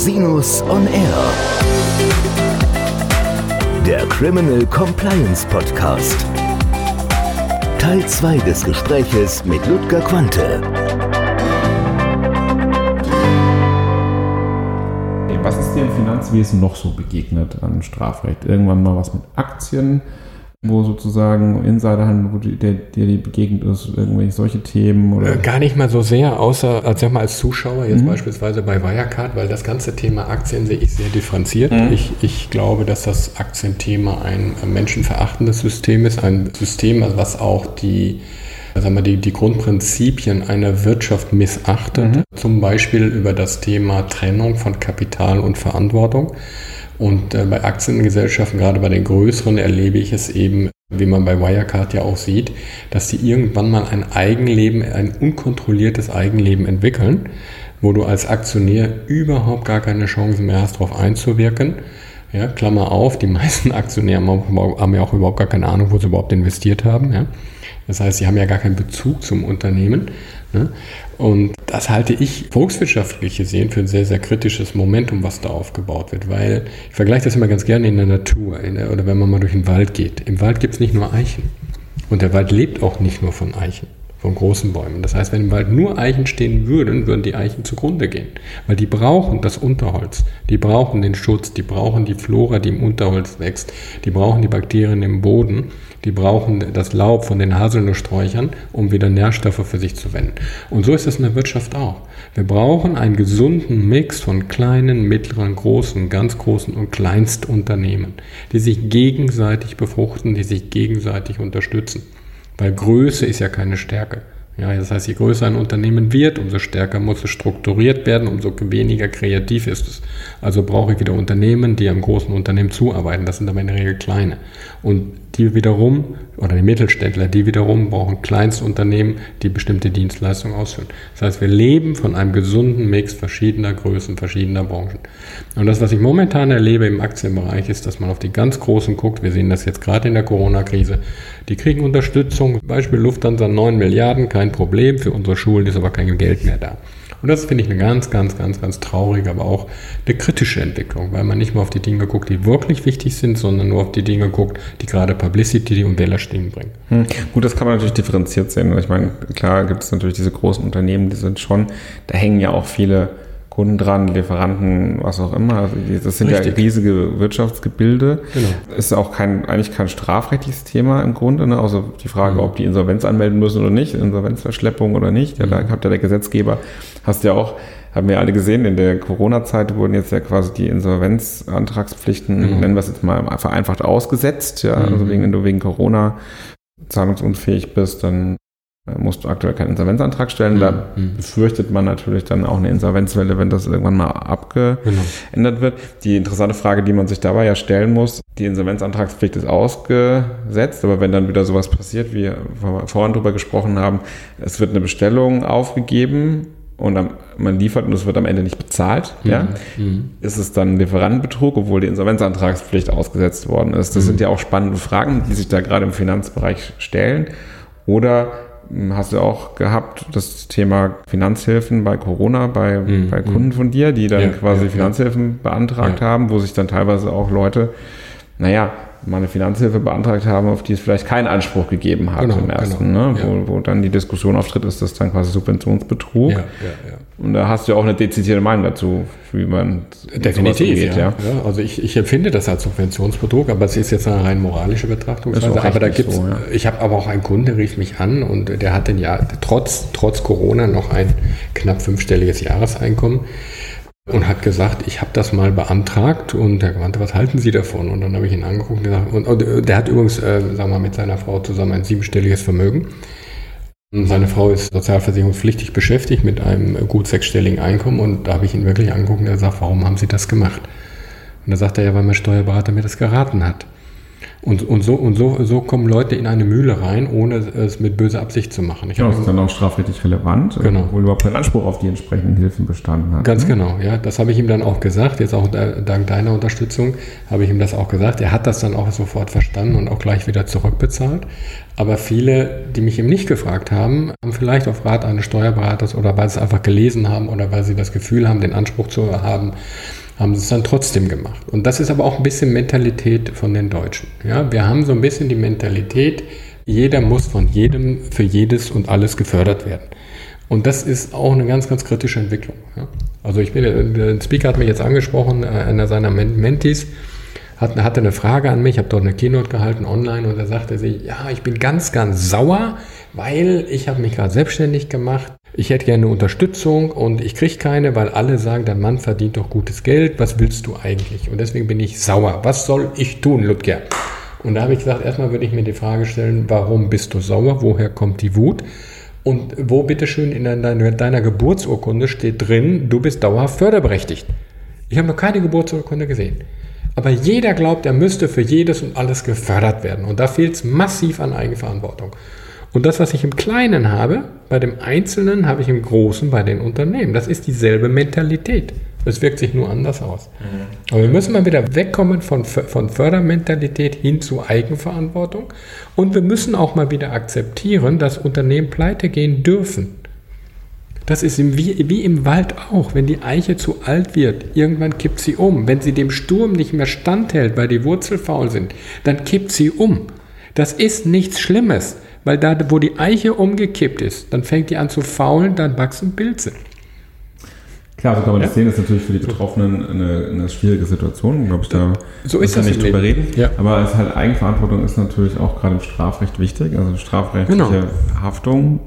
Rosinus on Air. Der Criminal Compliance Podcast. Teil 2 des Gespräches mit Ludger Quante. Was ist dir im Finanzwesen noch so begegnet an Strafrecht? Irgendwann mal was mit Aktien? Wo sozusagen Insiderhandel, wo der dir die begegnet ist, irgendwelche solche Themen? Oder? Äh, gar nicht mal so sehr, außer als, sag mal, als Zuschauer, jetzt mhm. beispielsweise bei Wirecard, weil das ganze Thema Aktien sehe ich sehr differenziert. Mhm. Ich, ich glaube, dass das Aktienthema ein menschenverachtendes System ist, ein System, was auch die sagen wir, die, die Grundprinzipien einer Wirtschaft missachtet, mhm. zum Beispiel über das Thema Trennung von Kapital und Verantwortung. Und äh, bei Aktiengesellschaften, gerade bei den größeren, erlebe ich es eben, wie man bei Wirecard ja auch sieht, dass sie irgendwann mal ein Eigenleben, ein unkontrolliertes Eigenleben entwickeln, wo du als Aktionär überhaupt gar keine Chance mehr hast, darauf einzuwirken. Ja, Klammer auf, die meisten Aktionäre haben ja auch überhaupt gar keine Ahnung, wo sie überhaupt investiert haben. Ja. Das heißt, sie haben ja gar keinen Bezug zum Unternehmen. Ne? Und das halte ich volkswirtschaftlich gesehen für ein sehr, sehr kritisches Momentum, was da aufgebaut wird, weil ich vergleiche das immer ganz gerne in der Natur in der, oder wenn man mal durch den Wald geht. Im Wald gibt es nicht nur Eichen und der Wald lebt auch nicht nur von Eichen von großen Bäumen. Das heißt, wenn im Wald nur Eichen stehen würden, würden die Eichen zugrunde gehen. Weil die brauchen das Unterholz, die brauchen den Schutz, die brauchen die Flora, die im Unterholz wächst, die brauchen die Bakterien im Boden, die brauchen das Laub von den Haselnusssträuchern, um wieder Nährstoffe für sich zu wenden. Und so ist es in der Wirtschaft auch. Wir brauchen einen gesunden Mix von kleinen, mittleren, großen, ganz großen und Kleinstunternehmen, die sich gegenseitig befruchten, die sich gegenseitig unterstützen. Weil Größe ist ja keine Stärke. Ja, das heißt, je größer ein Unternehmen wird, umso stärker muss es strukturiert werden, umso weniger kreativ ist es. Also brauche ich wieder Unternehmen, die am großen Unternehmen zuarbeiten. Das sind aber in der Regel kleine. Und die wiederum, oder die Mittelständler, die wiederum brauchen Kleinstunternehmen, die bestimmte Dienstleistungen ausführen. Das heißt, wir leben von einem gesunden Mix verschiedener Größen, verschiedener Branchen. Und das, was ich momentan erlebe im Aktienbereich, ist, dass man auf die ganz Großen guckt. Wir sehen das jetzt gerade in der Corona-Krise. Die kriegen Unterstützung. Beispiel Lufthansa 9 Milliarden, kein Problem. Für unsere Schulen ist aber kein Geld mehr da. Und das finde ich eine ganz, ganz, ganz, ganz traurige, aber auch eine kritische Entwicklung, weil man nicht mehr auf die Dinge guckt, die wirklich wichtig sind, sondern nur auf die Dinge guckt, die gerade Publicity und Wählerstimmen bringen. Hm. Gut, das kann man natürlich differenziert sehen. Ich meine, klar gibt es natürlich diese großen Unternehmen, die sind schon, da hängen ja auch viele Kunden dran, Lieferanten, was auch immer. Also das sind Richtig. ja riesige Wirtschaftsgebilde. Genau. Ist auch kein, eigentlich kein strafrechtliches Thema im Grunde. Ne? Also die Frage, mhm. ob die Insolvenz anmelden müssen oder nicht, Insolvenzverschleppung oder nicht. Ja, da mhm. hat ja der Gesetzgeber, hast ja auch, haben wir alle gesehen, in der Corona-Zeit wurden jetzt ja quasi die Insolvenzantragspflichten, mhm. nennen wir es jetzt mal vereinfacht ausgesetzt. Ja, also mhm. wegen, wenn du wegen Corona zahlungsunfähig bist, dann musst du aktuell keinen Insolvenzantrag stellen. Mhm. Da befürchtet man natürlich dann auch eine Insolvenzwelle, wenn das irgendwann mal abgeändert genau. wird. Die interessante Frage, die man sich dabei ja stellen muss, die Insolvenzantragspflicht ist ausgesetzt, aber wenn dann wieder sowas passiert, wie wir vorhin drüber gesprochen haben, es wird eine Bestellung aufgegeben und man liefert und es wird am Ende nicht bezahlt, mhm. ja, mhm. ist es dann Lieferantenbetrug, obwohl die Insolvenzantragspflicht ausgesetzt worden ist. Das mhm. sind ja auch spannende Fragen, die sich da gerade im Finanzbereich stellen. Oder hast du auch gehabt, das Thema Finanzhilfen bei Corona, bei, mhm. bei Kunden von dir, die dann ja, quasi ja, Finanzhilfen ja. beantragt haben, wo sich dann teilweise auch Leute, naja, mal eine Finanzhilfe beantragt haben, auf die es vielleicht keinen Anspruch gegeben hat genau, im ersten, genau, ne? Wo, wo dann die Diskussion auftritt, ist das dann quasi Subventionsbetrug. Und da hast du ja auch eine dezidierte Meinung dazu, wie man definitiv geht, ja. ja. Also ich, ich empfinde das als Subventionsbetrug, aber es ist jetzt eine rein moralische Betrachtungsweise. Aber da gibt's, so, ja. ich habe aber auch einen Kunden, der rief mich an und der hatte ja trotz trotz Corona noch ein knapp fünfstelliges Jahreseinkommen und hat gesagt, ich habe das mal beantragt und er meinte, was halten Sie davon? Und dann habe ich ihn angeguckt und gesagt, und, und der hat übrigens, äh, sagen wir mal, mit seiner Frau zusammen ein siebenstelliges Vermögen. Seine Frau ist sozialversicherungspflichtig beschäftigt mit einem gut sechsstelligen Einkommen und da habe ich ihn wirklich angeguckt und er sagt, warum haben Sie das gemacht? Und da sagt er ja, weil mein Steuerberater mir das geraten hat. Und, und, so, und so, so kommen Leute in eine Mühle rein, ohne es mit böser Absicht zu machen. Ich genau, das ist dann auch strafrechtlich relevant, genau. obwohl überhaupt kein Anspruch auf die entsprechenden Hilfen bestanden hat. Ganz ne? genau, ja. Das habe ich ihm dann auch gesagt. Jetzt auch dank deiner Unterstützung habe ich ihm das auch gesagt. Er hat das dann auch sofort verstanden und auch gleich wieder zurückbezahlt. Aber viele, die mich eben nicht gefragt haben, haben vielleicht auf Rat eines Steuerberaters oder weil sie es einfach gelesen haben oder weil sie das Gefühl haben, den Anspruch zu haben, haben sie es dann trotzdem gemacht. Und das ist aber auch ein bisschen Mentalität von den Deutschen. Ja, wir haben so ein bisschen die Mentalität, jeder muss von jedem für jedes und alles gefördert werden. Und das ist auch eine ganz, ganz kritische Entwicklung. Ja. Also ich bin, der Speaker hat mich jetzt angesprochen, äh, einer seiner Mentis, hat, hatte eine Frage an mich, ich habe dort eine Keynote gehalten online und da sagte sie, ja, ich bin ganz, ganz sauer, weil ich habe mich gerade selbstständig gemacht ich hätte gerne Unterstützung und ich kriege keine, weil alle sagen, dein Mann verdient doch gutes Geld, was willst du eigentlich? Und deswegen bin ich sauer. Was soll ich tun, Ludger? Und da habe ich gesagt, erstmal würde ich mir die Frage stellen, warum bist du sauer? Woher kommt die Wut? Und wo bitteschön in deiner, deiner Geburtsurkunde steht drin, du bist dauerhaft förderberechtigt? Ich habe noch keine Geburtsurkunde gesehen. Aber jeder glaubt, er müsste für jedes und alles gefördert werden. Und da fehlt es massiv an Eigenverantwortung. Und das, was ich im Kleinen habe, bei dem Einzelnen habe ich im Großen bei den Unternehmen. Das ist dieselbe Mentalität. Es wirkt sich nur anders aus. Mhm. Aber wir müssen mal wieder wegkommen von, von Fördermentalität hin zu Eigenverantwortung. Und wir müssen auch mal wieder akzeptieren, dass Unternehmen pleite gehen dürfen. Das ist wie, wie im Wald auch. Wenn die Eiche zu alt wird, irgendwann kippt sie um. Wenn sie dem Sturm nicht mehr standhält, weil die Wurzel faul sind, dann kippt sie um. Das ist nichts Schlimmes. Weil da, wo die Eiche umgekippt ist, dann fängt die an zu faulen, dann wachsen Pilze. Klar, so kann man ja? das sehen, das ist natürlich für die Betroffenen eine, eine schwierige Situation, glaube ich, da so ist das nicht drüber reden. Ja. Aber es halt Eigenverantwortung ist natürlich auch gerade im Strafrecht wichtig. Also strafrechtliche genau. Haftung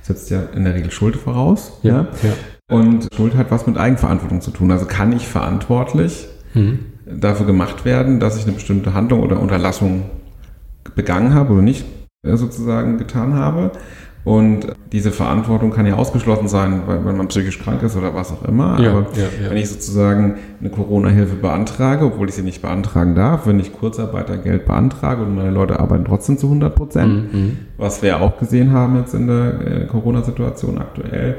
setzt ja in der Regel Schuld voraus. Ja. ja. Und Schuld hat was mit Eigenverantwortung zu tun. Also kann ich verantwortlich mhm. dafür gemacht werden, dass ich eine bestimmte Handlung oder Unterlassung begangen habe oder nicht äh, sozusagen getan habe. Und diese Verantwortung kann ja ausgeschlossen sein, weil, weil man psychisch krank ist oder was auch immer. Ja, Aber ja, ja. wenn ich sozusagen eine Corona-Hilfe beantrage, obwohl ich sie nicht beantragen darf, wenn ich Kurzarbeitergeld beantrage und meine Leute arbeiten trotzdem zu 100 Prozent, mhm. was wir auch gesehen haben jetzt in der äh, Corona-Situation aktuell,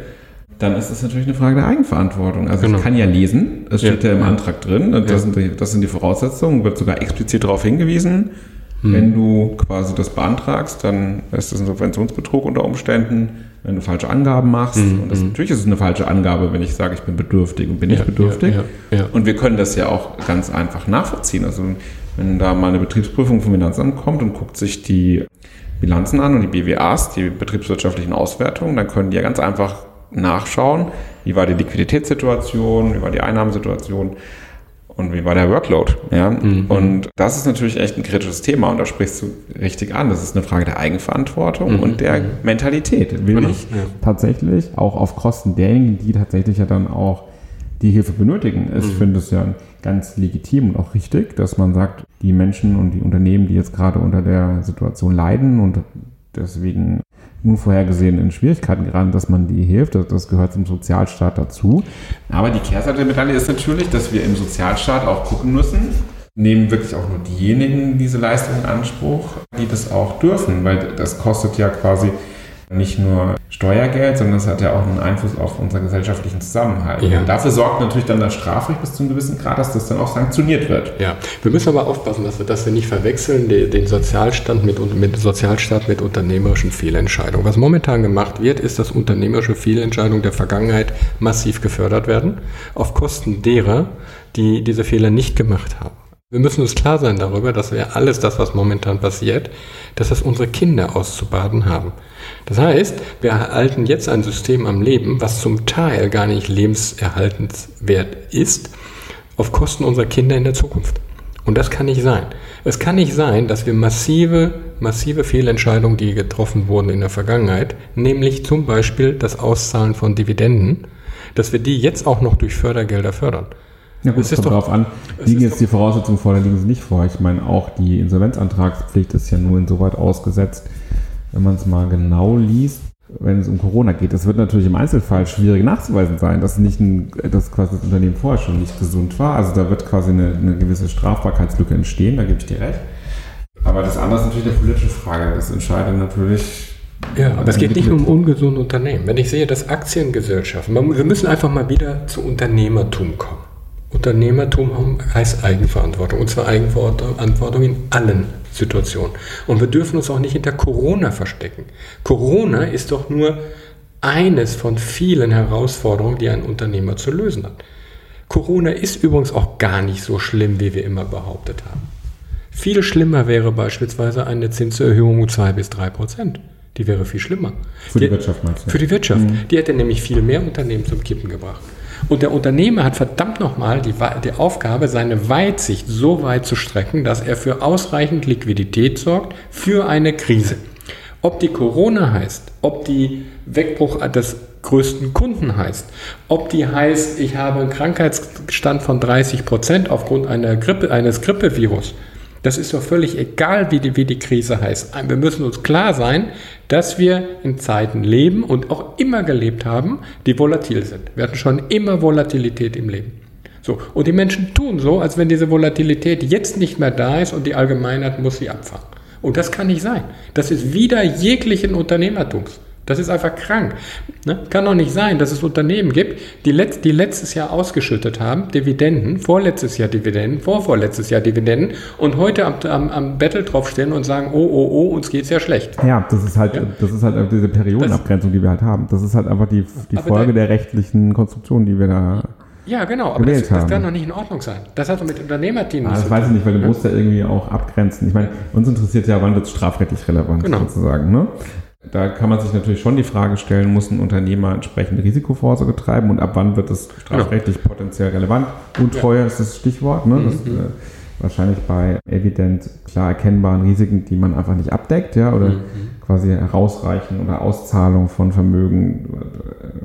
dann ist das natürlich eine Frage der Eigenverantwortung. Also genau. ich kann ja lesen, es steht ja, im Antrag drin, das, sind die, das sind die Voraussetzungen, wird sogar explizit darauf hingewiesen. Hm. Wenn du quasi das beantragst, dann ist das ein Subventionsbetrug unter Umständen, wenn du falsche Angaben machst. Hm. Und das, hm. natürlich ist es eine falsche Angabe, wenn ich sage, ich bin bedürftig und bin ja, nicht bedürftig. Ja, ja, und wir können das ja auch ganz einfach nachvollziehen. Also wenn da mal eine Betriebsprüfung vom Finanzamt kommt und guckt sich die Bilanzen an und die BWAs, die betriebswirtschaftlichen Auswertungen, dann können die ja ganz einfach nachschauen, wie war die Liquiditätssituation, wie war die Einnahmensituation und wie war der Workload? Ja? Mhm. Und das ist natürlich echt ein kritisches Thema und da sprichst du richtig an. Das ist eine Frage der Eigenverantwortung mhm. und der mhm. Mentalität. Will genau. ich ja. tatsächlich auch auf Kosten derjenigen, die tatsächlich ja dann auch die Hilfe benötigen. Ich mhm. finde es ja ganz legitim und auch richtig, dass man sagt, die Menschen und die Unternehmen, die jetzt gerade unter der Situation leiden und deswegen unvorhergesehenen Schwierigkeiten geraten, dass man die hilft. Das, das, gehört zum Sozialstaat dazu. Aber die Kehrseite der Medaille ist natürlich, dass wir im Sozialstaat auch gucken müssen, nehmen wirklich auch nur diejenigen diese Leistung in Anspruch, die das auch dürfen, weil das kostet ja quasi nicht nur Steuergeld, sondern es hat ja auch einen Einfluss auf unseren gesellschaftlichen Zusammenhalt. Ja. Und dafür sorgt natürlich dann das Strafrecht bis zu einem gewissen Grad, dass das dann auch sanktioniert wird. Ja, wir müssen aber aufpassen, dass wir, dass wir nicht verwechseln den Sozialstand mit, mit Sozialstaat mit unternehmerischen Fehlentscheidungen. Was momentan gemacht wird, ist, dass unternehmerische Fehlentscheidungen der Vergangenheit massiv gefördert werden, auf Kosten derer, die diese Fehler nicht gemacht haben. Wir müssen uns klar sein darüber, dass wir alles das, was momentan passiert, dass das unsere Kinder auszubaden haben. Das heißt, wir erhalten jetzt ein System am Leben, was zum Teil gar nicht lebenserhaltenswert ist, auf Kosten unserer Kinder in der Zukunft. Und das kann nicht sein. Es kann nicht sein, dass wir massive, massive Fehlentscheidungen, die getroffen wurden in der Vergangenheit, nämlich zum Beispiel das Auszahlen von Dividenden, dass wir die jetzt auch noch durch Fördergelder fördern. Ja gut, es kommt darauf an, liegen jetzt die Voraussetzungen vor oder liegen sie nicht vor. Ich meine, auch die Insolvenzantragspflicht ist ja nur insoweit ausgesetzt, wenn man es mal genau liest, wenn es um Corona geht. Das wird natürlich im Einzelfall schwierig nachzuweisen sein, dass nicht ein, dass quasi das Unternehmen vorher schon nicht gesund war. Also da wird quasi eine, eine gewisse Strafbarkeitslücke entstehen, da gebe ich dir recht. Aber das andere ist natürlich eine politische Frage. Das entscheidet natürlich. Ja, aber es geht nicht nur um ungesunde Unternehmen. Wenn ich sehe, dass Aktiengesellschaften, wir müssen einfach mal wieder zu Unternehmertum kommen. Unternehmertum heißt Eigenverantwortung und zwar Eigenverantwortung in allen Situationen. Und wir dürfen uns auch nicht hinter Corona verstecken. Corona ist doch nur eines von vielen Herausforderungen, die ein Unternehmer zu lösen hat. Corona ist übrigens auch gar nicht so schlimm, wie wir immer behauptet haben. Viel schlimmer wäre beispielsweise eine Zinserhöhung um 2 bis 3 Prozent. Die wäre viel schlimmer. Für die, die Wirtschaft meinst du? Für die Wirtschaft. Mhm. Die hätte nämlich viel mehr Unternehmen zum Kippen gebracht. Und der Unternehmer hat verdammt nochmal die, die Aufgabe, seine Weitsicht so weit zu strecken, dass er für ausreichend Liquidität sorgt für eine Krise. Ob die Corona heißt, ob die Wegbruch des größten Kunden heißt, ob die heißt, ich habe einen Krankheitsstand von 30 Prozent aufgrund einer Grippe, eines Grippevirus, das ist doch völlig egal, wie die, wie die Krise heißt. Wir müssen uns klar sein, dass wir in Zeiten leben und auch immer gelebt haben, die volatil sind. Wir hatten schon immer Volatilität im Leben. So, und die Menschen tun so, als wenn diese Volatilität jetzt nicht mehr da ist und die Allgemeinheit muss sie abfangen. Und das kann nicht sein. Das ist wieder jeglichen Unternehmertums. Das ist einfach krank. Ne? Kann doch nicht sein, dass es Unternehmen gibt, die, letzt, die letztes Jahr ausgeschüttet haben, Dividenden, vorletztes Jahr Dividenden, vorvorletztes Jahr Dividenden und heute am, am, am Battle draufstehen und sagen, oh, oh, oh, uns geht es ja schlecht. Ja, das ist halt, ja. das ist halt diese Periodenabgrenzung, die wir halt haben. Das ist halt einfach die, die Folge der, der rechtlichen Konstruktion, die wir da ja, genau, aber das, das, kann doch nicht in Ordnung sein. Das hat doch mit Unternehmerteam ah, Das weiß ich nicht, weil du musst ja irgendwie auch abgrenzen. Ich meine, uns interessiert ja, wann wird es strafrechtlich relevant genau. sozusagen. Ne? Da kann man sich natürlich schon die Frage stellen, muss ein Unternehmer entsprechende Risikovorsorge treiben und ab wann wird es strafrechtlich genau. potenziell relevant? Untreue ja. ist das Stichwort, ne? Das, mhm. äh, wahrscheinlich bei evident klar erkennbaren Risiken, die man einfach nicht abdeckt, ja, oder mhm. quasi Herausreichen oder Auszahlung von Vermögen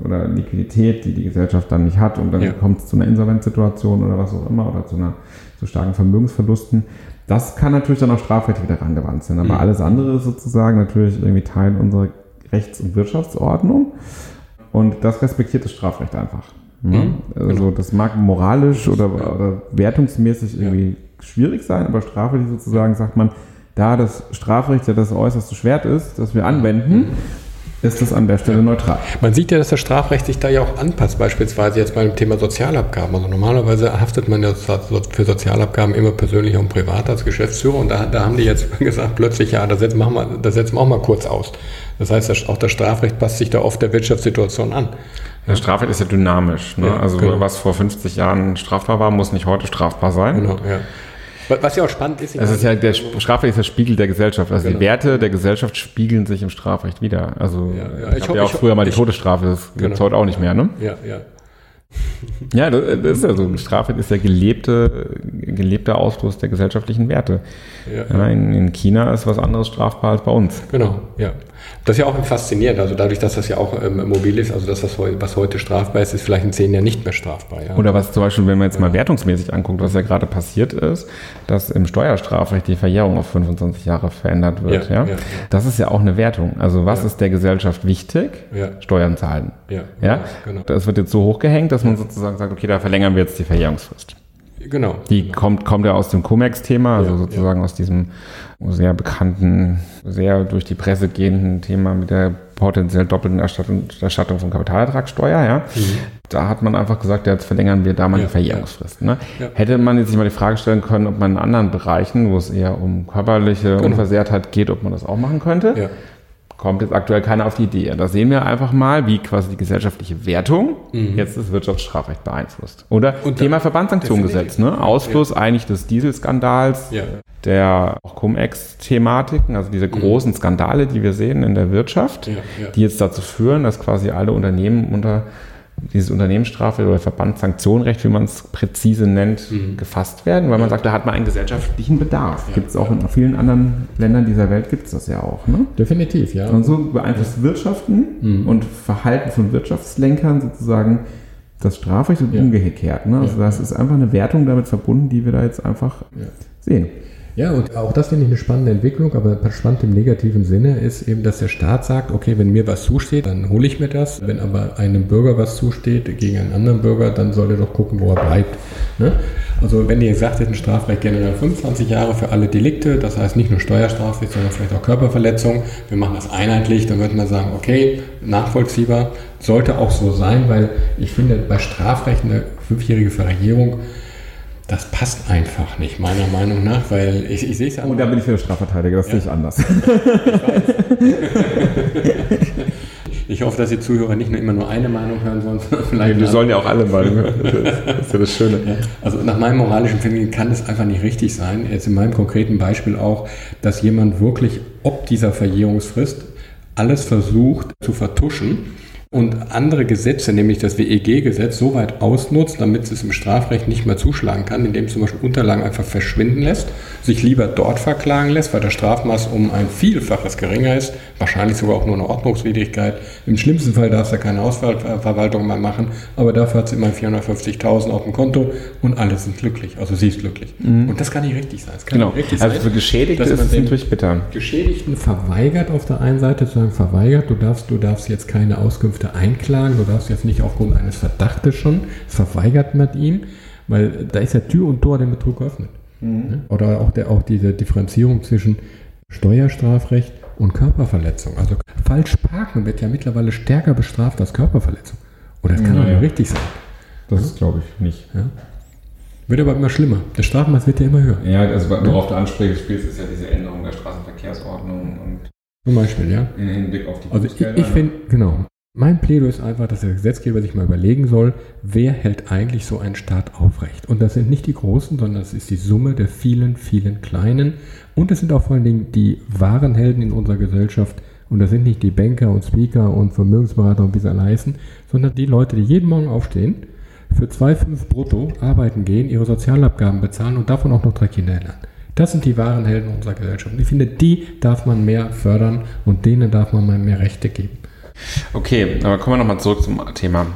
oder Liquidität, die die Gesellschaft dann nicht hat und dann ja. kommt es zu einer Insolvenzsituation oder was auch immer oder zu einer zu starken Vermögensverlusten. Das kann natürlich dann auch strafrechtlich wieder angewandt sein. Aber mhm. alles andere ist sozusagen natürlich irgendwie Teil unserer Rechts- und Wirtschaftsordnung. Und das respektiert das Strafrecht einfach. Ne? Mhm. Also genau. das mag moralisch oder, oder wertungsmäßig irgendwie ja. schwierig sein, aber strafrechtlich sozusagen sagt man, da das Strafrecht ja das äußerste Schwert ist, das wir anwenden, mhm ist das an der Stelle neutral. Man sieht ja, dass das Strafrecht sich da ja auch anpasst, beispielsweise jetzt beim Thema Sozialabgaben. Also normalerweise haftet man ja für Sozialabgaben immer persönlich und privat als Geschäftsführer und da, da haben die jetzt gesagt, plötzlich, ja, das setzen, wir, das setzen wir auch mal kurz aus. Das heißt, auch das Strafrecht passt sich da oft der Wirtschaftssituation an. Das Strafrecht ist ja dynamisch. Ne? Ja, also genau. was vor 50 Jahren strafbar war, muss nicht heute strafbar sein. Genau, ja. Was ja auch spannend ist. Es ist ja der Strafrecht ist der Spiegel der Gesellschaft. Also genau. die Werte der Gesellschaft spiegeln sich im Strafrecht wieder. Also ja, ja. ich, habe ja auch früher mal die Todesstrafe. Das genau. gibt es heute auch nicht mehr, ne? Ja, ja. Ja, das ist ja so. Strafrecht ist ja gelebte, gelebter Ausfluss der gesellschaftlichen Werte. Ja. In, in, China ist was anderes strafbar als bei uns. Genau, ja. Das ist ja auch faszinierend. Also dadurch, dass das ja auch ähm, mobil ist, also das, was, heute strafbar ist, ist vielleicht in zehn Jahren nicht mehr strafbar. Ja. Oder was zum Beispiel, wenn man jetzt mal wertungsmäßig anguckt, was ja gerade passiert ist, dass im Steuerstrafrecht die Verjährung auf 25 Jahre verändert wird. Ja, ja? Das ist ja auch eine Wertung. Also was ist der Gesellschaft wichtig? Steuern zahlen. Ja, ja? Genau. Das wird jetzt so hochgehängt, dass man sozusagen sagt, okay, da verlängern wir jetzt die Verjährungsfrist. Genau. Die kommt, kommt ja aus dem Comex-Thema, also ja, sozusagen ja. aus diesem sehr bekannten, sehr durch die Presse gehenden Thema mit der potenziell doppelten Erstattung, Erstattung von Kapitalertragssteuer. Ja. Mhm. Da hat man einfach gesagt, jetzt verlängern wir da mal ja, die Verjährungsfrist. Ne? Hätte man jetzt sich mal die Frage stellen können, ob man in anderen Bereichen, wo es eher um körperliche genau. Unversehrtheit geht, ob man das auch machen könnte. Kommt jetzt aktuell keiner auf die Idee. Da sehen wir einfach mal, wie quasi die gesellschaftliche Wertung mhm. jetzt das Wirtschaftsstrafrecht beeinflusst. Oder Und Thema Verbandssanktionengesetz, ne? Ausfluss ja. eigentlich des Dieselskandals, ja. der Cum-Ex-Thematiken, also diese mhm. großen Skandale, die wir sehen in der Wirtschaft, ja, die jetzt dazu führen, dass quasi alle Unternehmen unter dieses Unternehmensstrafe oder Verbandssanktionenrecht, wie man es präzise nennt, mhm. gefasst werden, weil man sagt, da hat man einen gesellschaftlichen Bedarf. Ja. Gibt es auch in vielen anderen Ländern dieser Welt gibt es das ja auch. Ne? Definitiv, ja. Und so beeinflusst ja. Wirtschaften mhm. und Verhalten von Wirtschaftslenkern sozusagen das Strafrecht und ja. umgekehrt. Ne? Also das ist einfach eine Wertung damit verbunden, die wir da jetzt einfach sehen. Ja, und auch das finde ich eine spannende Entwicklung, aber spannend im negativen Sinne ist eben, dass der Staat sagt, okay, wenn mir was zusteht, dann hole ich mir das. Wenn aber einem Bürger was zusteht gegen einen anderen Bürger, dann soll er doch gucken, wo er bleibt. Ne? Also wenn ihr gesagt hätten, Strafrecht generell 25 Jahre für alle Delikte, das heißt nicht nur Steuerstrafe, sondern vielleicht auch Körperverletzung, wir machen das einheitlich, dann würde man sagen, okay, nachvollziehbar, sollte auch so sein, weil ich finde, bei Strafrecht eine fünfjährige Verjährung das passt einfach nicht, meiner Meinung nach, weil ich, ich sehe es ja. Und da bin ich wieder Strafverteidiger, das ja. sehe ich anders. Ich hoffe, dass die Zuhörer nicht nur immer nur eine Meinung hören, sondern vielleicht. Wir sollen ja auch alle Meinungen hören. Das ist ja das Schöne. Ja. Also nach meinem moralischen Empfinden kann es einfach nicht richtig sein. Jetzt in meinem konkreten Beispiel auch, dass jemand wirklich ob dieser Verjährungsfrist alles versucht zu vertuschen und andere Gesetze, nämlich das WEG-Gesetz, so weit ausnutzt, damit es im Strafrecht nicht mehr zuschlagen kann, indem zum Beispiel Unterlagen einfach verschwinden lässt, sich lieber dort verklagen lässt, weil das Strafmaß um ein Vielfaches geringer ist, wahrscheinlich sogar auch nur eine Ordnungswidrigkeit. Im schlimmsten Fall darf es ja keine Hausverwaltung mehr machen, aber dafür hat es immer 450.000 auf dem Konto und alle sind glücklich, also sie ist glücklich. Mhm. Und das kann nicht richtig sein. genau. Richtig also für Geschädigte ist es natürlich bitter. Geschädigten verweigert auf der einen Seite, zu sagen, verweigert, du darfst, du darfst jetzt keine Auskünfte Gerichte einklagen. Du darfst jetzt nicht aufgrund eines Verdachtes schon, verweigert man ihm, weil da ist ja Tür und Tor dem Betrug geöffnet. Mhm. Oder auch, der, auch diese Differenzierung zwischen Steuerstrafrecht und Körperverletzung. Also falsch parken wird ja mittlerweile stärker bestraft als Körperverletzung. Oder das kann doch ja, nicht richtig sein. Das ja? ist, glaube ich, nicht. Ja? Wird aber immer schlimmer. Der Strafmaß wird ja immer höher. Ja, also worauf du ansprichst, ist ja diese Änderung der Straßenverkehrsordnung und zum Beispiel, ja. Im Hinblick auf die Also ich, ich finde, genau, mein Plädoyer ist einfach, dass der Gesetzgeber sich mal überlegen soll, wer hält eigentlich so einen Staat aufrecht. Und das sind nicht die Großen, sondern das ist die Summe der vielen, vielen Kleinen. Und es sind auch vor allen Dingen die wahren Helden in unserer Gesellschaft. Und das sind nicht die Banker und Speaker und Vermögensberater und wie sie leisten, sondern die Leute, die jeden Morgen aufstehen, für 2,5 brutto arbeiten gehen, ihre Sozialabgaben bezahlen und davon auch noch drei Kinder lernen. Das sind die wahren Helden unserer Gesellschaft. Und ich finde, die darf man mehr fördern und denen darf man mal mehr Rechte geben. Okay, aber kommen wir nochmal zurück zum Thema.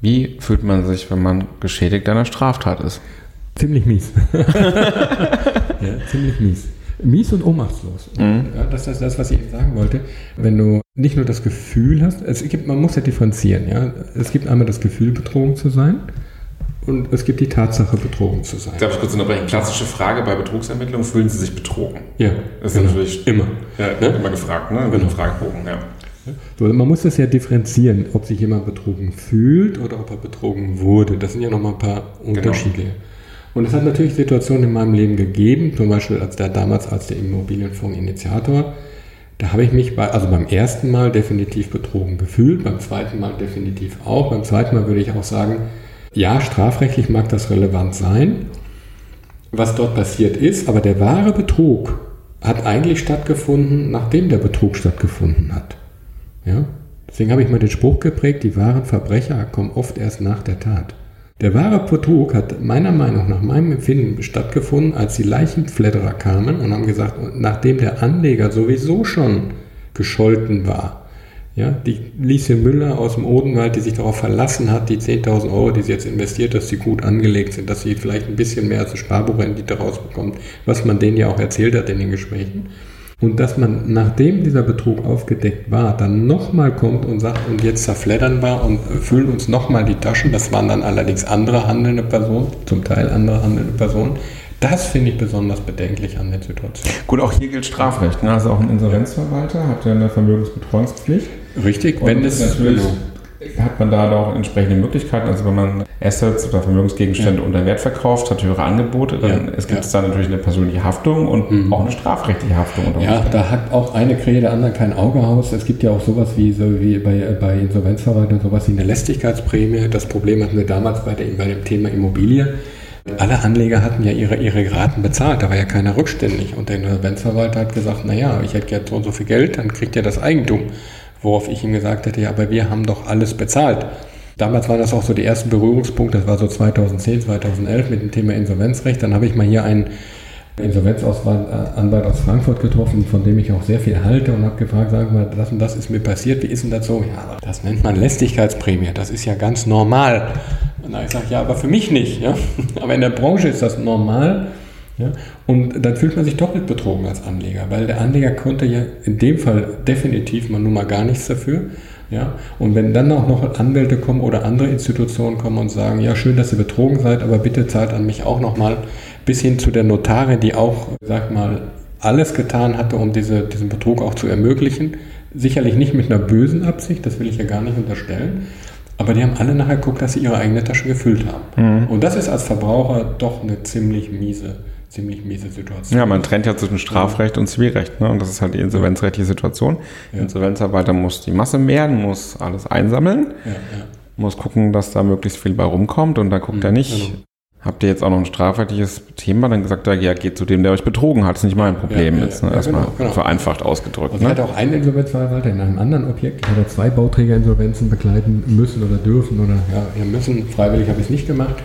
Wie fühlt man sich, wenn man geschädigt einer Straftat ist? Ziemlich mies. ja, ziemlich mies. Mies und ohnmachtslos. Mhm. Ja, das ist das, was ich sagen wollte. Wenn du nicht nur das Gefühl hast, es gibt, man muss ja differenzieren. Ja? Es gibt einmal das Gefühl, betrogen zu sein und es gibt die Tatsache, betrogen zu sein. Darf ich kurz unterbrechen? Klassische Frage bei Betrugsermittlungen, fühlen Sie sich betrogen? Ja. Das ist genau. natürlich immer. Ja, ne? immer gefragt, ne? Genau. Fragebogen, ja. Man muss das ja differenzieren, ob sich jemand betrogen fühlt oder ob er betrogen wurde. Das sind ja nochmal ein paar genau. Unterschiede. Genau. Und es hat natürlich Situationen in meinem Leben gegeben, zum Beispiel als der damals als der Immobilienfonds-Initiator. Da habe ich mich bei, also beim ersten Mal definitiv betrogen gefühlt, beim zweiten Mal definitiv auch. Beim zweiten Mal würde ich auch sagen, ja, strafrechtlich mag das relevant sein, was dort passiert ist, aber der wahre Betrug hat eigentlich stattgefunden, nachdem der Betrug stattgefunden hat. Ja? Deswegen habe ich mal den Spruch geprägt, die wahren Verbrecher kommen oft erst nach der Tat. Der wahre Betrug hat meiner Meinung nach, meinem Empfinden stattgefunden, als die Leichenfledderer kamen und haben gesagt, nachdem der Anleger sowieso schon gescholten war, ja, die Lieschen Müller aus dem Odenwald, die sich darauf verlassen hat, die 10.000 Euro, die sie jetzt investiert, dass sie gut angelegt sind, dass sie vielleicht ein bisschen mehr als eine Sparbuchrendite rausbekommt, was man denen ja auch erzählt hat in den Gesprächen. Und dass man, nachdem dieser Betrug aufgedeckt war, dann nochmal kommt und sagt, und jetzt zerfleddern wir und füllen uns nochmal die Taschen. Das waren dann allerdings andere handelnde Personen, zum Teil andere handelnde Personen. Das finde ich besonders bedenklich an der Situation. Gut, auch hier gilt Strafrecht. Ne? Also auch ein Insolvenzverwalter hat ja eine Vermögensbetreuungspflicht. Richtig, und wenn es natürlich hat man da auch entsprechende Möglichkeiten. Also wenn man Assets oder Vermögensgegenstände ja. unter Wert verkauft, hat höhere Angebote, dann ja. es gibt es da natürlich eine persönliche Haftung und mhm. auch eine strafrechtliche Haftung. ja, da hat auch eine Krähe der anderen kein Auge aus. Es gibt ja auch sowas wie, so wie bei, bei Insolvenzverwaltern, sowas wie eine Lästigkeitsprämie. Das Problem hatten wir damals bei, der, bei dem Thema Immobilie. Alle Anleger hatten ja ihre, ihre Raten bezahlt, da war ja keiner rückständig. Und der Insolvenzverwalter hat gesagt, naja, ich hätte jetzt so und so viel Geld, dann kriegt ihr das Eigentum. Worauf ich ihm gesagt hätte, ja, aber wir haben doch alles bezahlt. Damals waren das auch so die ersten Berührungspunkte, das war so 2010, 2011 mit dem Thema Insolvenzrecht. Dann habe ich mal hier einen Insolvenzanwalt aus Frankfurt getroffen, von dem ich auch sehr viel halte und habe gefragt, sagen wir mal, das und das ist mir passiert, wie ist denn das so? Ja, das nennt man Lästigkeitsprämie, das ist ja ganz normal. Und dann habe ich gesagt, ja, aber für mich nicht. Ja? Aber in der Branche ist das normal Ja? Und dann fühlt man sich doppelt betrogen als Anleger, weil der Anleger konnte ja in dem Fall definitiv mal nun mal gar nichts dafür. Ja? Und wenn dann auch noch Anwälte kommen oder andere Institutionen kommen und sagen, ja, schön, dass ihr betrogen seid, aber bitte zahlt an mich auch nochmal, bis hin zu der Notarin, die auch, sag mal, alles getan hatte, um diese, diesen Betrug auch zu ermöglichen. Sicherlich nicht mit einer bösen Absicht, das will ich ja gar nicht unterstellen. Aber die haben alle nachher geguckt, dass sie ihre eigene Tasche gefüllt haben. Mhm. Und das ist als Verbraucher doch eine ziemlich miese ziemlich miese Situation. Ja, man trennt ja zwischen Strafrecht und Zivilrecht. Ne? Und das ist halt die insolvenzrechtliche Situation. Ja. Der Insolvenzarbeiter muss die Masse mehren, muss alles einsammeln, ja, ja. muss gucken, dass da möglichst viel bei rumkommt. Und dann guckt mhm, er nicht, genau. habt ihr jetzt auch noch ein strafrechtliches Thema? Dann gesagt er, ja, geht zu dem, der euch betrogen hat. Das ist nicht mein Problem jetzt. Ne? Erstmal genau, genau. vereinfacht ausgedrückt. Und ne? hat auch einen Insolvenzverwalter in einem anderen Objekt, hat er zwei Bauträgerinsolvenzen begleiten müssen oder dürfen oder ja, müssen. Freiwillig habe ich es nicht gemacht.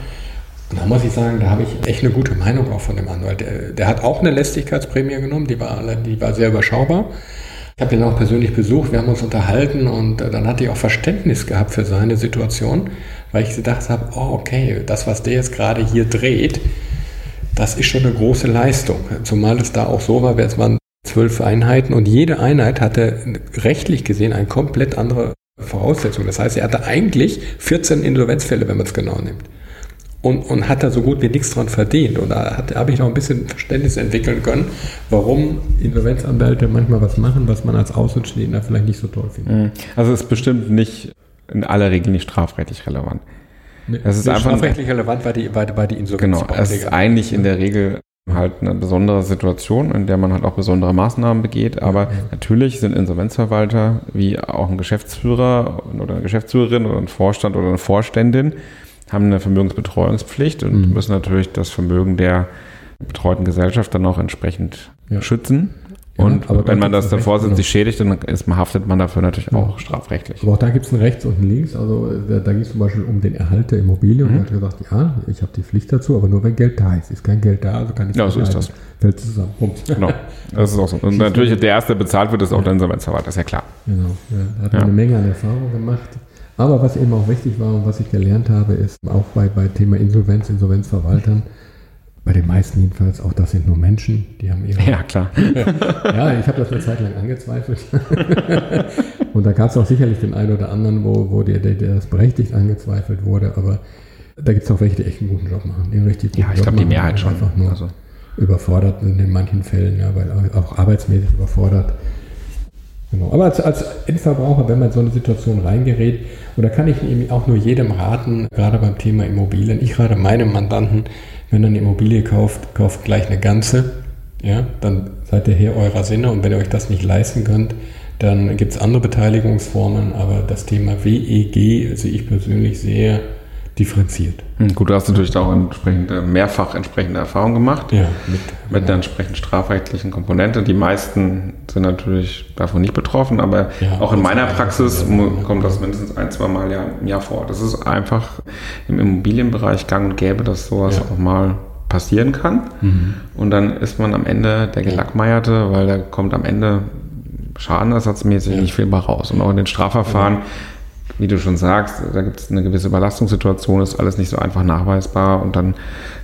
Da muss ich sagen, da habe ich echt eine gute Meinung auch von dem Anwalt. Der, der hat auch eine Lästigkeitsprämie genommen, die war, die war sehr überschaubar. Ich habe ihn auch persönlich besucht, wir haben uns unterhalten und äh, dann hatte ich auch Verständnis gehabt für seine Situation, weil ich gedacht habe, oh okay, das, was der jetzt gerade hier dreht, das ist schon eine große Leistung. Zumal es da auch so war, es waren zwölf Einheiten und jede Einheit hatte rechtlich gesehen eine komplett andere Voraussetzung. Das heißt, er hatte eigentlich 14 Insolvenzfälle, wenn man es genau nimmt und, und hat da so gut wie nichts dran verdient. Und da habe ich noch ein bisschen Verständnis entwickeln können, warum Insolvenzanwälte manchmal was machen, was man als Außenstehender vielleicht nicht so toll findet. Mhm. Also es ist bestimmt nicht in aller Regel nicht strafrechtlich relevant. Nee, es ist einfach strafrechtlich relevant war die, war, war die Insolvenz. Genau, es ist eigentlich in der Regel halt eine besondere Situation, in der man halt auch besondere Maßnahmen begeht. Aber natürlich sind Insolvenzverwalter wie auch ein Geschäftsführer oder eine Geschäftsführerin oder ein Vorstand oder eine Vorständin haben eine Vermögensbetreuungspflicht und mhm. müssen natürlich das Vermögen der betreuten Gesellschaft dann auch entsprechend ja. schützen. Und ja, wenn man das davor sind, sich schädigt, dann ist, haftet man dafür natürlich ja. auch strafrechtlich. Aber auch da gibt es ein Rechts und ein Links. Also da, da geht es zum Beispiel um den Erhalt der Immobilie. Mhm. Und er hat gesagt, ja, ich habe die Pflicht dazu, aber nur wenn Geld da ist. Ist kein Geld da, also kann ich Ja, so ist das. Fällt zusammen. Punkt. Genau. Das ist auch so. Und natürlich, der Erste, der bezahlt wird, ist auch der Insolvenzverwalter, das ist ja klar. Genau. Ja, da hat man eine Menge an Erfahrung gemacht. Aber was eben auch wichtig war und was ich gelernt habe, ist auch bei, bei Thema Insolvenz, Insolvenzverwaltern, bei den meisten jedenfalls, auch das sind nur Menschen, die haben ihre. Ja, klar. ja, ich habe das eine Zeit lang angezweifelt. und da gab es auch sicherlich den einen oder anderen, wo, wo der, der, der das berechtigt angezweifelt wurde, aber da gibt es auch welche, die echt einen guten Job machen. Die einen richtig guten ja, ich glaube, die Mehrheit schon. Einfach nur also. überfordert in manchen Fällen, ja, weil auch arbeitsmäßig überfordert. Genau. Aber als, als Endverbraucher, wenn man in so eine Situation reingerät, und da kann ich eben auch nur jedem raten, gerade beim Thema Immobilien, ich rate meinem Mandanten, wenn er eine Immobilie kauft, kauft gleich eine ganze. Ja, dann seid ihr Herr eurer Sinne und wenn ihr euch das nicht leisten könnt, dann gibt es andere Beteiligungsformen, aber das Thema WEG sehe ich persönlich sehr differenziert. Hm, gut, du hast natürlich auch entsprechend, mehrfach entsprechende Erfahrungen gemacht. Ja, mit, mit der entsprechend strafrechtlichen Komponente. Die meisten sind natürlich davon nicht betroffen, aber ja, auch in meiner Praxis kommt das mindestens ein, zwei Mal im Jahr vor. Das ist einfach im Immobilienbereich gang und gäbe, dass sowas ja. auch mal passieren kann. Mhm. Und dann ist man am Ende der Gelackmeierte, weil da kommt am Ende schadenersatzmäßig ja. nicht viel bei raus. Und auch in den Strafverfahren wie du schon sagst, da gibt es eine gewisse Überlastungssituation, ist alles nicht so einfach nachweisbar und dann,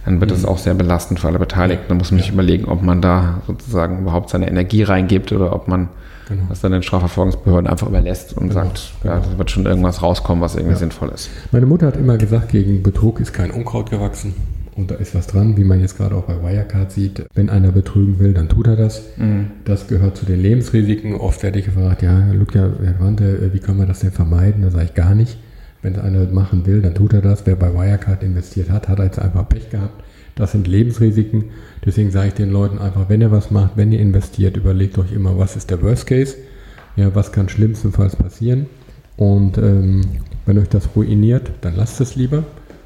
dann wird es mhm. auch sehr belastend für alle Beteiligten. Da muss man sich ja. überlegen, ob man da sozusagen überhaupt seine Energie reingibt oder ob man genau. das dann den Strafverfolgungsbehörden einfach überlässt und genau. sagt, ja, da wird schon irgendwas rauskommen, was irgendwie ja. sinnvoll ist. Meine Mutter hat immer gesagt, gegen Betrug ist kein Unkraut gewachsen. Und da ist was dran, wie man jetzt gerade auch bei Wirecard sieht. Wenn einer betrügen will, dann tut er das. Mhm. Das gehört zu den Lebensrisiken. Oft werde ich gefragt, ja, Ludger, Herr Quante, wie kann man das denn vermeiden? Da sage ich gar nicht. Wenn es einer machen will, dann tut er das. Wer bei Wirecard investiert hat, hat jetzt einfach Pech gehabt. Das sind Lebensrisiken. Deswegen sage ich den Leuten einfach, wenn ihr was macht, wenn ihr investiert, überlegt euch immer, was ist der Worst Case? Ja, was kann schlimmstenfalls passieren? Und ähm, wenn euch das ruiniert, dann lasst es lieber.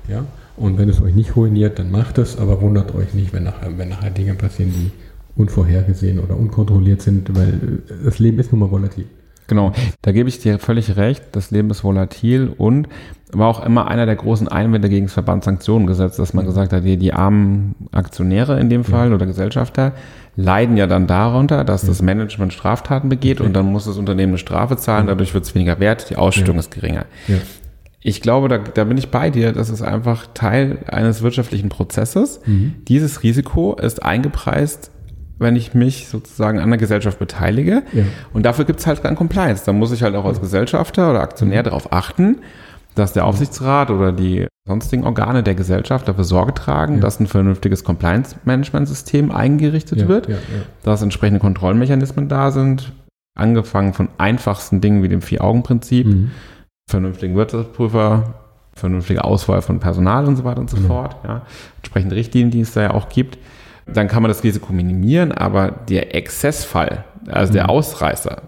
Ja, und wenn es euch nicht ruiniert, dann macht es, aber wundert euch nicht, wenn nachher, wenn nachher Dinge passieren, die unvorhergesehen oder unkontrolliert sind, weil äh, das Leben ist nun mal volatil. Genau, da gebe ich dir völlig recht. Das Leben ist volatil und war auch immer einer der großen Einwände gegen das Verbandssanktionengesetz, dass man gesagt hat, die, die armen Aktionäre in dem Fall ja. oder Gesellschafter leiden ja dann darunter, dass ja. das Management Straftaten begeht okay. und dann muss das Unternehmen eine Strafe zahlen, dadurch wird es weniger wert, die Ausschüttung ja. ist geringer ich glaube, da, da bin ich bei dir. Das ist einfach Teil eines wirtschaftlichen Prozesses. Mhm. Dieses Risiko ist eingepreist, wenn ich mich sozusagen an der Gesellschaft beteilige. Ja. Und dafür gibt es halt dann Compliance. Da muss ich halt auch als Gesellschafter oder Aktionär mhm. darauf achten, dass der Aufsichtsrat oder die sonstigen Organe der Gesellschaft dafür Sorge tragen, ja. dass ein vernünftiges Compliance-Management-System eingerichtet ja, wird, dass entsprechende Kontrollmechanismen da sind, angefangen von einfachsten Dingen wie dem Vier-Augen-Prinzip, mhm. Vernünftigen Wirtschaftsprüfer, vernünftige Auswahl von Personal und so weiter und so mhm. fort, ja, entsprechende Richtlinien, die es da ja auch gibt. Dann kann man das Risiko minimieren, aber der Exzessfall, also mhm. der Ausreißer,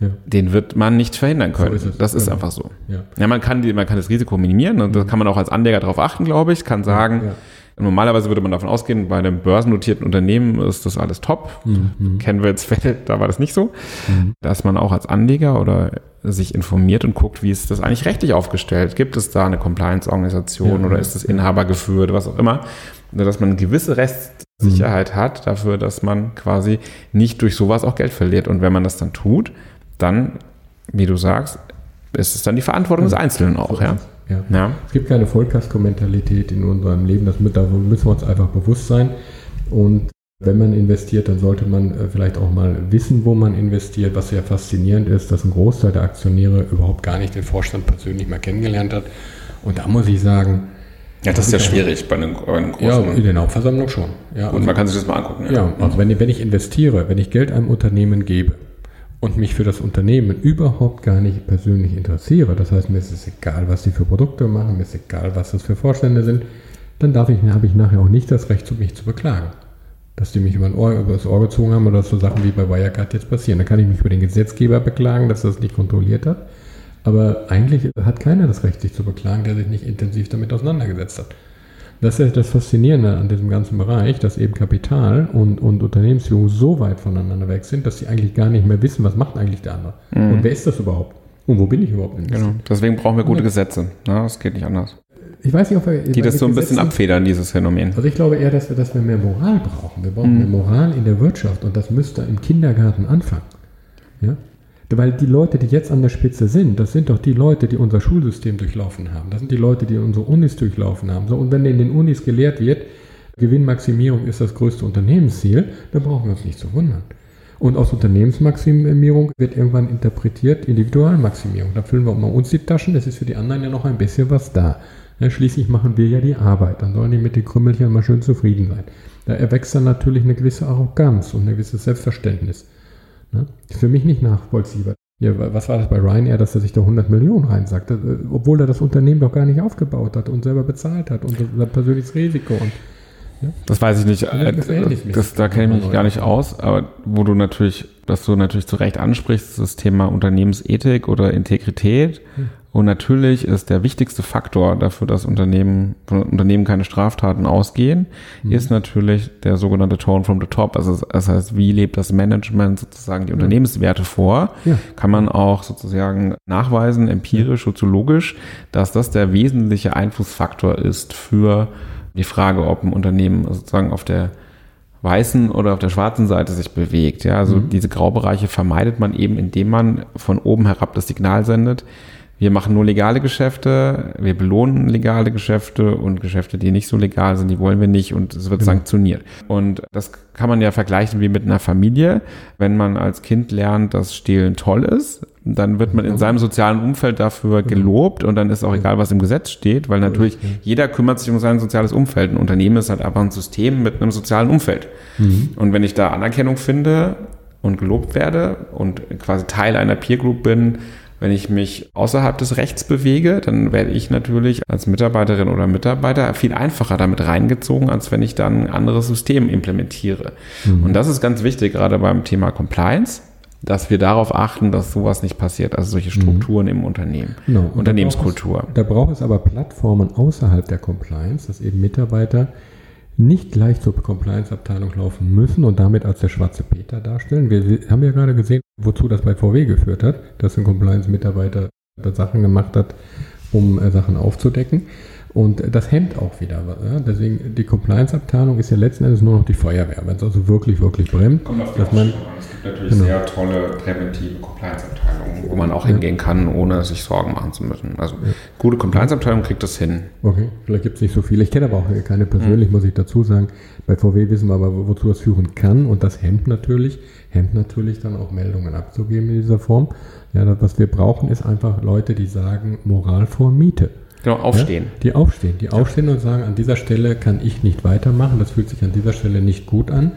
ja. den wird man nicht verhindern können. So ist das ist genau. einfach so. Ja. ja, man, kann die, man kann das Risiko minimieren und da kann man auch als Anleger darauf achten, glaube ich, kann sagen, ja. Normalerweise würde man davon ausgehen, bei einem börsennotierten Unternehmen ist das alles top. Mhm. Kennen wir jetzt Fälle, da war das nicht so. Mhm. Dass man auch als Anleger oder sich informiert und guckt, wie ist das eigentlich rechtlich aufgestellt? Gibt es da eine Compliance-Organisation ja, oder ist das Inhaber geführt, was auch immer? Dass man eine gewisse Restsicherheit mhm. hat dafür, dass man quasi nicht durch sowas auch Geld verliert. Und wenn man das dann tut, dann, wie du sagst, ist es dann die Verantwortung des Einzelnen auch, ja. Ja. ja. Es gibt keine Vollkasko-Mentalität in unserem Leben, das, da müssen wir uns einfach bewusst sein. Und wenn man investiert, dann sollte man äh, vielleicht auch mal wissen, wo man investiert. Was sehr faszinierend ist, dass ein Großteil der Aktionäre überhaupt gar nicht den Vorstand persönlich mal kennengelernt hat. Und da muss ich sagen, ja, das ist ja schwierig bei einem, bei einem großen. Ja, in der Hauptversammlung schon. Ja, und also, man kann sich das mal angucken. Ja, ja also wenn, wenn ich investiere, wenn ich Geld einem Unternehmen gebe, und mich für das Unternehmen überhaupt gar nicht persönlich interessiere, das heißt, mir ist es egal, was die für Produkte machen, mir ist egal, was das für Vorstände sind, dann darf ich, habe ich nachher auch nicht das Recht, mich zu beklagen. Dass die mich über, Ohr, über das Ohr gezogen haben oder so Sachen wie bei Wirecard jetzt passieren. Dann kann ich mich über den Gesetzgeber beklagen, dass er das nicht kontrolliert hat. Aber eigentlich hat keiner das Recht, sich zu beklagen, der sich nicht intensiv damit auseinandergesetzt hat. Das ist das Faszinierende an diesem ganzen Bereich, dass eben Kapital und, und Unternehmensführung so weit voneinander weg sind, dass sie eigentlich gar nicht mehr wissen, was macht eigentlich der andere. Mhm. Und wer ist das überhaupt? Und wo bin ich überhaupt? Genau. Deswegen brauchen wir gute Gesetze. Na, das geht nicht anders. Ich weiß nicht, ob wir. Die das so ein bisschen abfedern, dieses Phänomen. Also ich glaube eher, dass wir, dass wir mehr Moral brauchen. Wir brauchen mhm. mehr Moral in der Wirtschaft und das müsste im Kindergarten anfangen. Ja? Weil die Leute, die jetzt an der Spitze sind, das sind doch die Leute, die unser Schulsystem durchlaufen haben. Das sind die Leute, die unsere Unis durchlaufen haben. So, und wenn in den Unis gelehrt wird, Gewinnmaximierung ist das größte Unternehmensziel, dann brauchen wir uns nicht zu wundern. Und aus Unternehmensmaximierung wird irgendwann interpretiert Individualmaximierung. Da füllen wir mal uns die Taschen, es ist für die anderen ja noch ein bisschen was da. Ja, schließlich machen wir ja die Arbeit, dann sollen die mit den Krümmelchen mal schön zufrieden sein. Da erwächst dann natürlich eine gewisse Arroganz und ein gewisses Selbstverständnis. Ne? Für mich nicht nachvollziehbar. Ja, was war das bei Ryanair, dass er sich da 100 Millionen reinsagt, äh, obwohl er das Unternehmen doch gar nicht aufgebaut hat und selber bezahlt hat und sein persönliches Risiko. Und, ja? Das weiß ich nicht. Das, das, da kenne ich mich gar nicht aus, aber wo du natürlich, dass du natürlich zu Recht ansprichst, das Thema Unternehmensethik oder Integrität. Hm. Und natürlich ist der wichtigste Faktor dafür, dass Unternehmen, von Unternehmen keine Straftaten ausgehen, mhm. ist natürlich der sogenannte Tone from the Top. Also das heißt, wie lebt das Management sozusagen die. Unternehmenswerte vor? Ja. Kann man auch sozusagen nachweisen, empirisch, soziologisch, dass das der wesentliche Einflussfaktor ist für die Frage, ob ein Unternehmen sozusagen auf der weißen oder auf der schwarzen Seite sich bewegt. Ja, also mhm. diese Graubereiche vermeidet man eben, indem man von oben herab das Signal sendet wir machen nur legale Geschäfte, wir belohnen legale Geschäfte und Geschäfte, die nicht so legal sind, die wollen wir nicht und es wird genau. sanktioniert. Und das kann man ja vergleichen wie mit einer Familie. Wenn man als Kind lernt, dass Stehlen toll ist, dann wird man in seinem sozialen Umfeld dafür gelobt und dann ist auch egal, was im Gesetz steht, weil natürlich jeder kümmert sich um sein soziales Umfeld. Ein Unternehmen ist halt einfach ein System mit einem sozialen Umfeld. Mhm. Und wenn ich da Anerkennung finde und gelobt werde und quasi Teil einer Peer Group bin, wenn ich mich außerhalb des Rechts bewege, dann werde ich natürlich als Mitarbeiterin oder Mitarbeiter viel einfacher damit reingezogen, als wenn ich dann ein anderes System implementiere. Mhm. Und das ist ganz wichtig, gerade beim Thema Compliance dass wir darauf achten, dass sowas nicht passiert, also solche Strukturen mhm. im Unternehmen, genau. Unternehmenskultur. Da braucht, es, da braucht es aber Plattformen außerhalb der Compliance, dass eben Mitarbeiter nicht gleich zur Compliance-Abteilung laufen müssen und damit als der schwarze Peter darstellen. Wir haben ja gerade gesehen, wozu das bei VW geführt hat, dass ein Compliance-Mitarbeiter Sachen gemacht hat, um äh, Sachen aufzudecken. Und das hemmt auch wieder. Ja? Deswegen, die Compliance-Abteilung ist ja letzten Endes nur noch die Feuerwehr, wenn es also wirklich, wirklich brennt. Kommt auf die dass man, Es gibt natürlich genau. sehr tolle präventive Compliance-Abteilungen, wo man auch hingehen kann, ohne sich Sorgen machen zu müssen. Also ja. gute Compliance-Abteilung kriegt das hin. Okay, vielleicht gibt es nicht so viele. Ich kenne aber auch keine persönlich, mhm. muss ich dazu sagen. Bei VW wissen wir aber, wozu das führen kann. Und das hemmt natürlich, hemmt natürlich dann auch Meldungen abzugeben in dieser Form. Ja, das, was wir brauchen, ist einfach Leute, die sagen, Moral vor Miete. Genau, aufstehen. Ja, die aufstehen, die aufstehen und sagen, an dieser Stelle kann ich nicht weitermachen, das fühlt sich an dieser Stelle nicht gut an,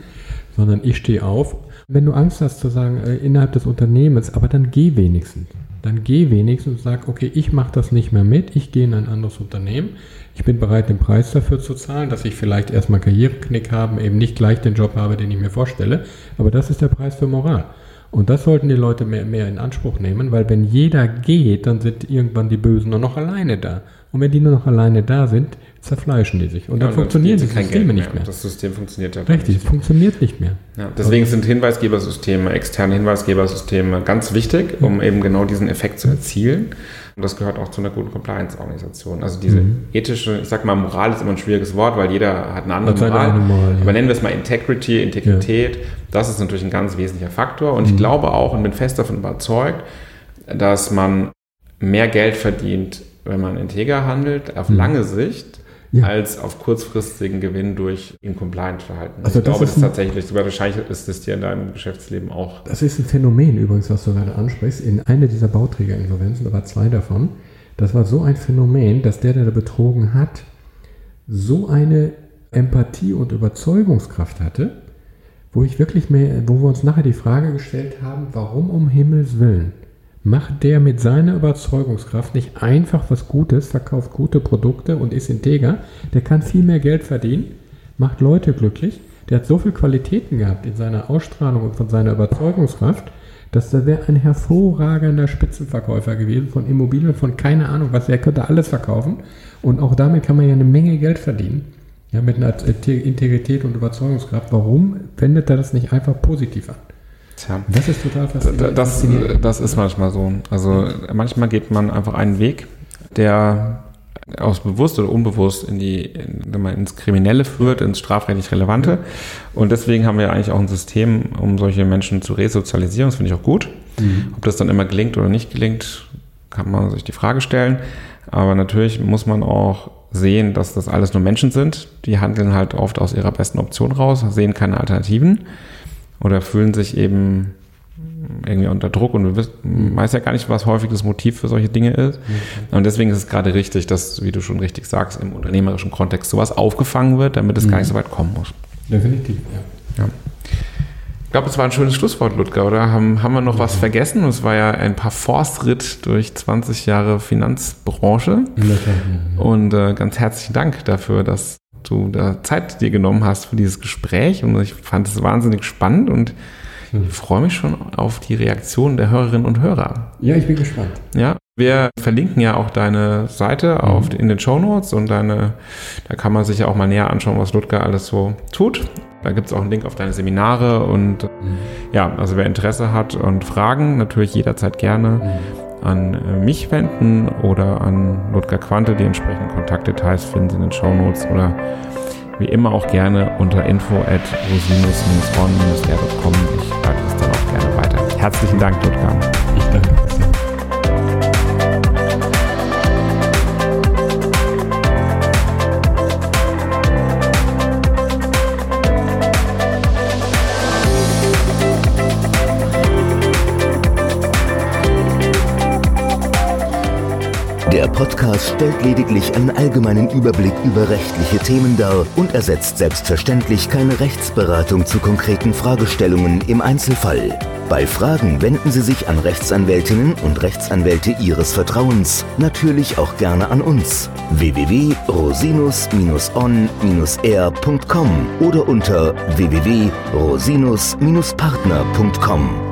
sondern ich stehe auf. Wenn du Angst hast zu sagen, äh, innerhalb des Unternehmens, aber dann geh wenigstens. Dann geh wenigstens und sag, okay, ich mache das nicht mehr mit, ich gehe in ein anderes Unternehmen. Ich bin bereit, den Preis dafür zu zahlen, dass ich vielleicht erstmal Karriereknick habe, eben nicht gleich den Job habe, den ich mir vorstelle. Aber das ist der Preis für Moral. Und das sollten die Leute mehr, mehr in Anspruch nehmen, weil wenn jeder geht, dann sind irgendwann die Bösen nur noch alleine da. Und wenn die nur noch alleine da sind, zerfleischen die sich. Und dann ja, funktionieren die Systeme mehr. nicht mehr. Das System funktioniert ja Richtig, es funktioniert nicht mehr. Ja, deswegen sind Hinweisgebersysteme, externe Hinweisgebersysteme ganz wichtig, um eben genau diesen Effekt zu erzielen. Und das gehört auch zu einer guten Compliance-Organisation. Also diese mhm. ethische, ich sag mal, Moral ist immer ein schwieriges Wort, weil jeder hat eine andere Moral. Eine Moral ja. Aber nennen wir es mal Integrity, Integrität. Das ist natürlich ein ganz wesentlicher Faktor. Und mhm. ich glaube auch und bin fest davon überzeugt, dass man mehr Geld verdient, wenn man integer handelt, auf mhm. lange Sicht, ja. als auf kurzfristigen Gewinn durch Incompliant-Verhalten. Also ich das glaube, das ist tatsächlich, sogar wahrscheinlich ist es dir in deinem Geschäftsleben auch. Das ist ein Phänomen übrigens, was du gerade ansprichst. In einer dieser Bauträgerinsolvenzen, da war zwei davon, das war so ein Phänomen, dass der, der da betrogen hat, so eine Empathie und Überzeugungskraft hatte, wo ich wirklich mehr, wo wir uns nachher die Frage gestellt haben, warum um Himmels Willen macht der mit seiner Überzeugungskraft nicht einfach was Gutes, verkauft gute Produkte und ist integer, der kann viel mehr Geld verdienen, macht Leute glücklich, der hat so viele Qualitäten gehabt in seiner Ausstrahlung und von seiner Überzeugungskraft, dass der wäre ein hervorragender Spitzenverkäufer gewesen von Immobilien, von keine Ahnung was, er könnte alles verkaufen und auch damit kann man ja eine Menge Geld verdienen. Ja, mit einer Integrität und Überzeugungskraft. Warum wendet er das nicht einfach positiv an? Tja, das ist total faszinierend. Das, das ist manchmal so. Also manchmal geht man einfach einen Weg, der aus bewusst oder unbewusst in die, wenn man ins Kriminelle führt, ins strafrechtlich Relevante. Und deswegen haben wir eigentlich auch ein System, um solche Menschen zu resozialisieren. Das finde ich auch gut. Mhm. Ob das dann immer gelingt oder nicht gelingt, kann man sich die Frage stellen. Aber natürlich muss man auch sehen, dass das alles nur Menschen sind. Die handeln halt oft aus ihrer besten Option raus, sehen keine Alternativen oder fühlen sich eben irgendwie unter Druck und du mhm. weißt ja gar nicht, was häufig das Motiv für solche Dinge ist. Mhm. Und deswegen ist es gerade richtig, dass, wie du schon richtig sagst, im unternehmerischen Kontext sowas aufgefangen wird, damit es mhm. gar nicht so weit kommen muss. Definitiv, ja. ja. Ich glaube, es war ein schönes Schlusswort, Ludger, oder? Haben, haben wir noch was vergessen? Es war ja ein paar Forstritt durch 20 Jahre Finanzbranche. Und äh, ganz herzlichen Dank dafür, dass du da Zeit dir genommen hast für dieses Gespräch und ich fand es wahnsinnig spannend und hm. ich freue mich schon auf die Reaktionen der Hörerinnen und Hörer. Ja, ich bin gespannt. Ja, wir verlinken ja auch deine Seite mhm. auf, in den Show Notes und deine, da kann man sich ja auch mal näher anschauen, was Ludger alles so tut. Da gibt es auch einen Link auf deine Seminare und mhm. ja, also wer Interesse hat und Fragen, natürlich jederzeit gerne. Mhm an äh, mich wenden oder an Ludger Quante. Die entsprechenden Kontaktdetails finden Sie in den Show Notes oder wie immer auch gerne unter info at rosinus-on-der.com. Ich leite es dann auch gerne weiter. Herzlichen Dank, Ludger. Ich danke. Der Podcast stellt lediglich einen allgemeinen Überblick über rechtliche Themen dar und ersetzt selbstverständlich keine Rechtsberatung zu konkreten Fragestellungen im Einzelfall. Bei Fragen wenden Sie sich an Rechtsanwältinnen und Rechtsanwälte Ihres Vertrauens, natürlich auch gerne an uns. www.rosinus-on-r.com oder unter www.rosinus-partner.com.